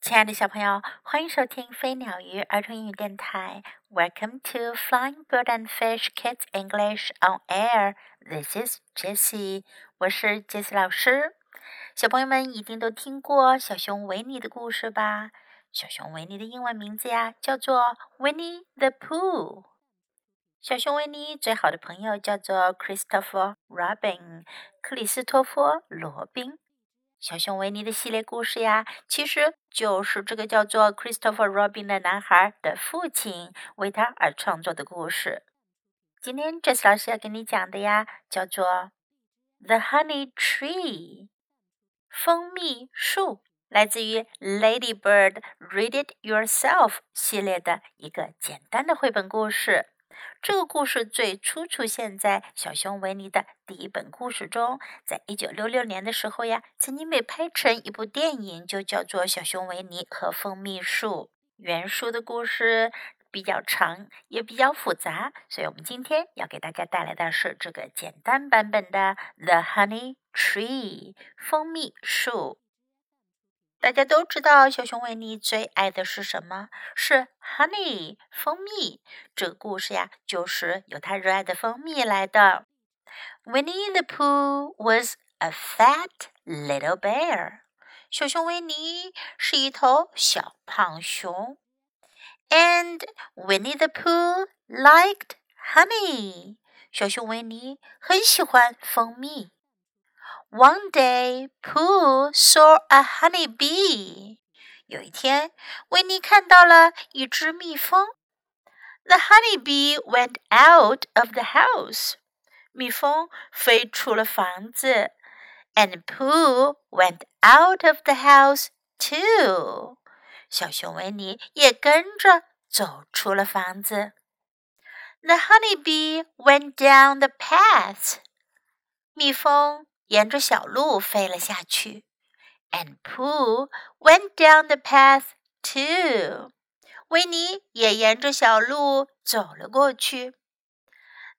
亲爱的小朋友，欢迎收听飞鸟鱼儿童英语电台。Welcome to Flying Bird and Fish Kids English on Air. This is Jessie，我是 Jessie 老师。小朋友们一定都听过小熊维尼的故事吧？小熊维尼的英文名字呀，叫做 Winnie the Pooh。小熊维尼最好的朋友叫做 Christopher Robin，克里斯托弗罗宾。小熊维尼的系列故事呀，其实就是这个叫做 Christopher Robin 的男孩的父亲为他而创作的故事。今天 Jess 老师要给你讲的呀，叫做 The Honey Tree，蜂蜜树，来自于 Lady Bird Read It Yourself 系列的一个简单的绘本故事。这个故事最初出现在小熊维尼的第一本故事中，在一九六六年的时候呀，曾经被拍成一部电影，就叫做《小熊维尼和蜂蜜树》。原书的故事比较长，也比较复杂，所以我们今天要给大家带来的是这个简单版本的《The Honey Tree》蜂蜜树。大家都知道，小熊维尼最爱的是什么？是 honey 蜂蜜。这个故事呀，就是由他热爱的蜂蜜来的。Winnie the Pooh was a fat little bear。小熊维尼是一头小胖熊。And Winnie the Pooh liked honey。小熊维尼很喜欢蜂蜜。One day, Pooh saw a honey bee. 有一天，维尼看到了一只蜜蜂。The honey bee went out of the house. 蜜蜂飞出了房子。And Pooh went out of the house too. 小熊维尼也跟着走出了房子。The honey bee went down the path. 蜜蜂 沿着小路飞了下去，and Pooh went down the path too。维尼也沿着小路走了过去。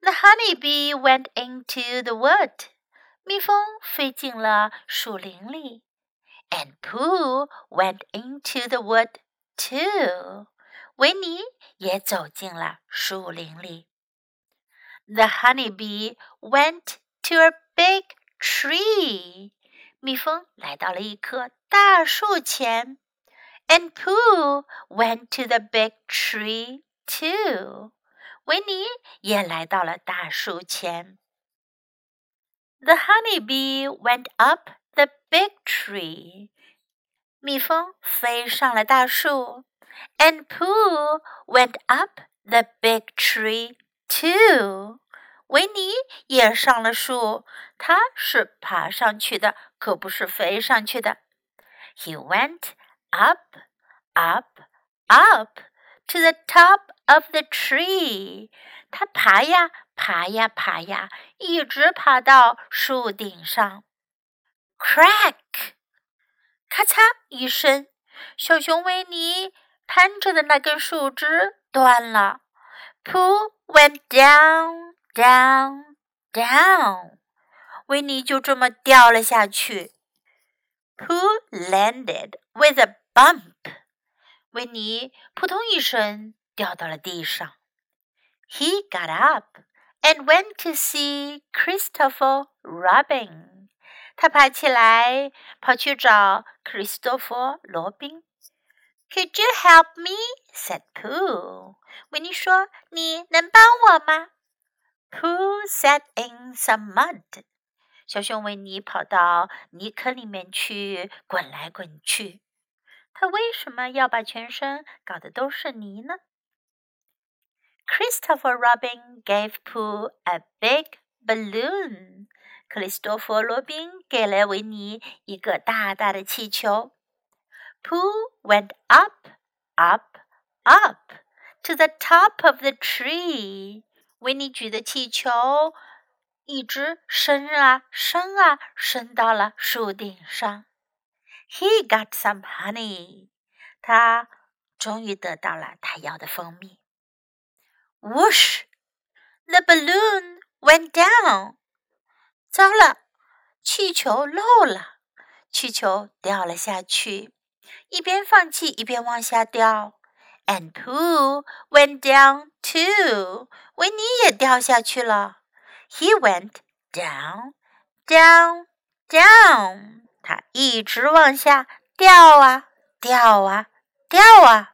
The honey bee went into the wood。蜜蜂飞进了树林里，and Pooh went into the wood too。维尼也走进了树林里。The honey bee went to a big tree，蜜蜂来到了一棵大树前，and Pooh went to the big tree too。维尼也来到了大树前。The honey bee went up the big tree，蜜蜂飞上了大树，and Pooh went up the big tree too。 维尼也上了树，他是爬上去的，可不是飞上去的。He went up, up, up to the top of the tree。他爬呀爬呀爬呀，一直爬到树顶上。Crack！咔嚓一声，小熊维尼攀着的那根树枝断了。Pooh went down. Down, down，维尼就这么掉了下去。Pooh landed with a bump，维尼扑通一声掉到了地上。He got up and went to see Christopher Robin，他爬起来跑去找克里斯托弗罗宾。Could you help me? said Pooh。维尼说：“你能帮我吗？” Who sat in some mud？小熊维尼跑到泥坑里面去滚来滚去。他为什么要把全身搞得都是泥呢？Christopher Robin gave Pooh a big balloon。克里斯多弗·罗宾给了维尼一个大大的气球。Pooh went up, up, up to the top of the tree. 维尼举的气球一直升啊升啊，升到了树顶上。He got some honey，他终于得到了他要的蜂蜜。Whoosh，the balloon went down。糟了，气球漏了，气球掉了下去。一边放气一边往下掉。And poo went down too. 维尼也掉下去了。He went down, down, down. 他一直往下掉啊掉啊掉啊。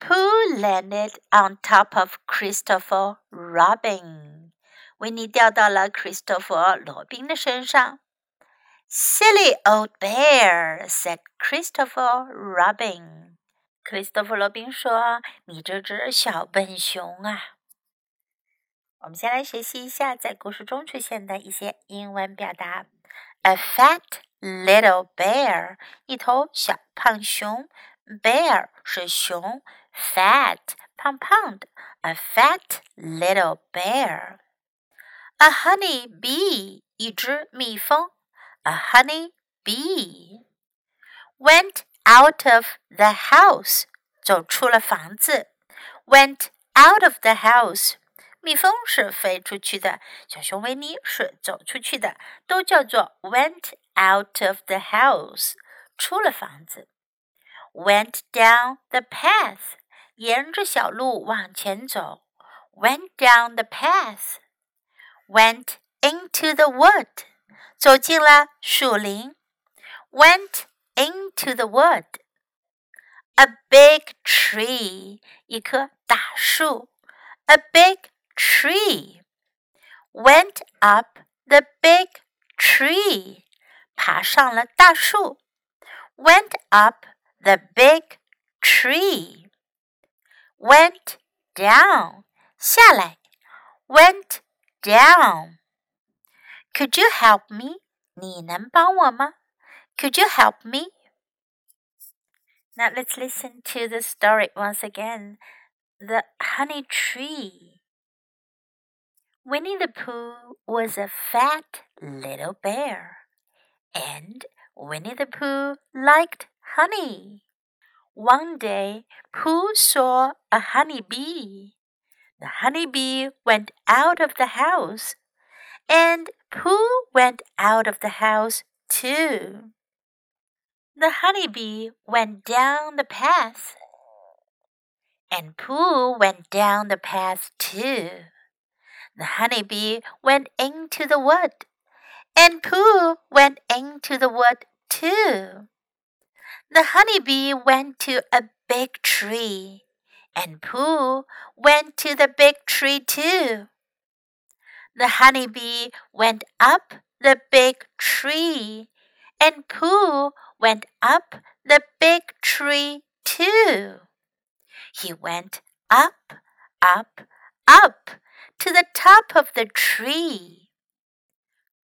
Pooh landed on top of Christopher Robin. 维尼掉到了 Christopher 罗宾的身上。Silly old bear, said Christopher Robin. 克里斯托弗·罗宾说：“你这只小笨熊啊！”我们先来学习一下在故事中出现的一些英文表达：a fat little bear，一头小胖熊；bear 是熊，fat 胖胖的；a fat little bear；a honey bee，一只蜜蜂；a honey bee；went out of the house，走出了房子。Went out of the house，蜜蜂是飞出去的，小熊维尼是走出去的，都叫做 went out of the house，出了房子。Went down the path，沿着小路往前走。Went down the path。Went into the wood，走进了树林。Went into the wood. A big tree, 一棵大树. A big tree. Went up the big tree. 爬上了大树. Went up the big tree. Went down. 下来. Went down. Could you help me? 你能帮我吗? Could you help me? Now let's listen to the story once again. The Honey Tree. Winnie the Pooh was a fat little bear, and Winnie the Pooh liked honey. One day, Pooh saw a honey bee. The honey bee went out of the house, and Pooh went out of the house too. The honeybee went down the path, and Pooh went down the path too. The honeybee went into the wood, and Pooh went into the wood too. The honeybee went to a big tree, and Pooh went to the big tree too. The honeybee went up the big tree, and Pooh went up the big tree too. He went up, up, up to the top of the tree.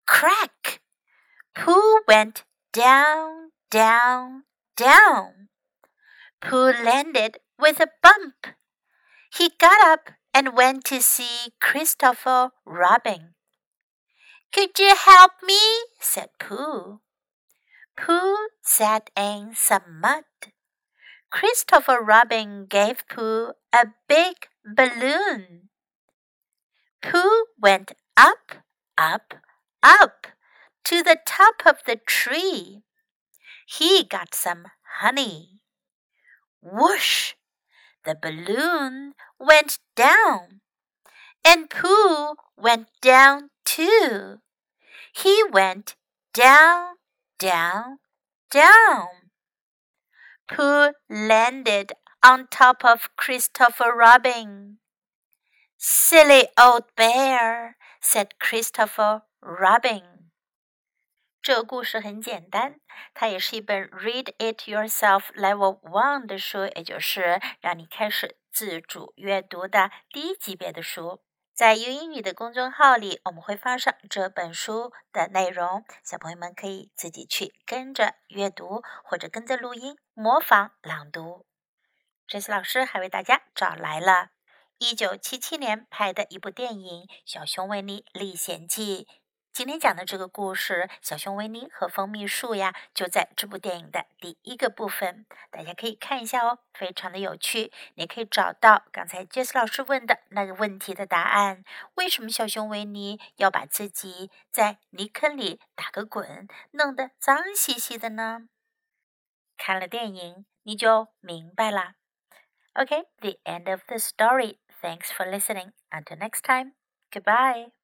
Crack! Pooh went down, down, down. Pooh landed with a bump. He got up and went to see Christopher Robin. Could you help me? said Pooh. Pooh sat in some mud. Christopher Robin gave Pooh a big balloon. Pooh went up, up, up to the top of the tree. He got some honey. Whoosh! The balloon went down, and Pooh went down too. He went down, down, down. Pooh landed on top of Christopher Robin. Silly old bear, said Christopher Robin. 这个故事很简单，它也是一本 Read It Yourself Level One 的书，也就是让你开始自主阅读的第一级别的书。 在英英语的公众号里，我们会放上这本书的内容，小朋友们可以自己去跟着阅读，或者跟着录音模仿朗读。这次老师还为大家找来了一九七七年拍的一部电影《小熊维尼历险记》。今天讲的这个故事，小熊维尼和蜂蜜树呀，就在这部电影的第一个部分，大家可以看一下哦，非常的有趣。你可以找到刚才杰斯老师问的那个问题的答案：为什么小熊维尼要把自己在泥坑里打个滚，弄得脏兮兮的呢？看了电影，你就明白啦。OK，the end of the story. Thanks for listening. Until next time. Goodbye.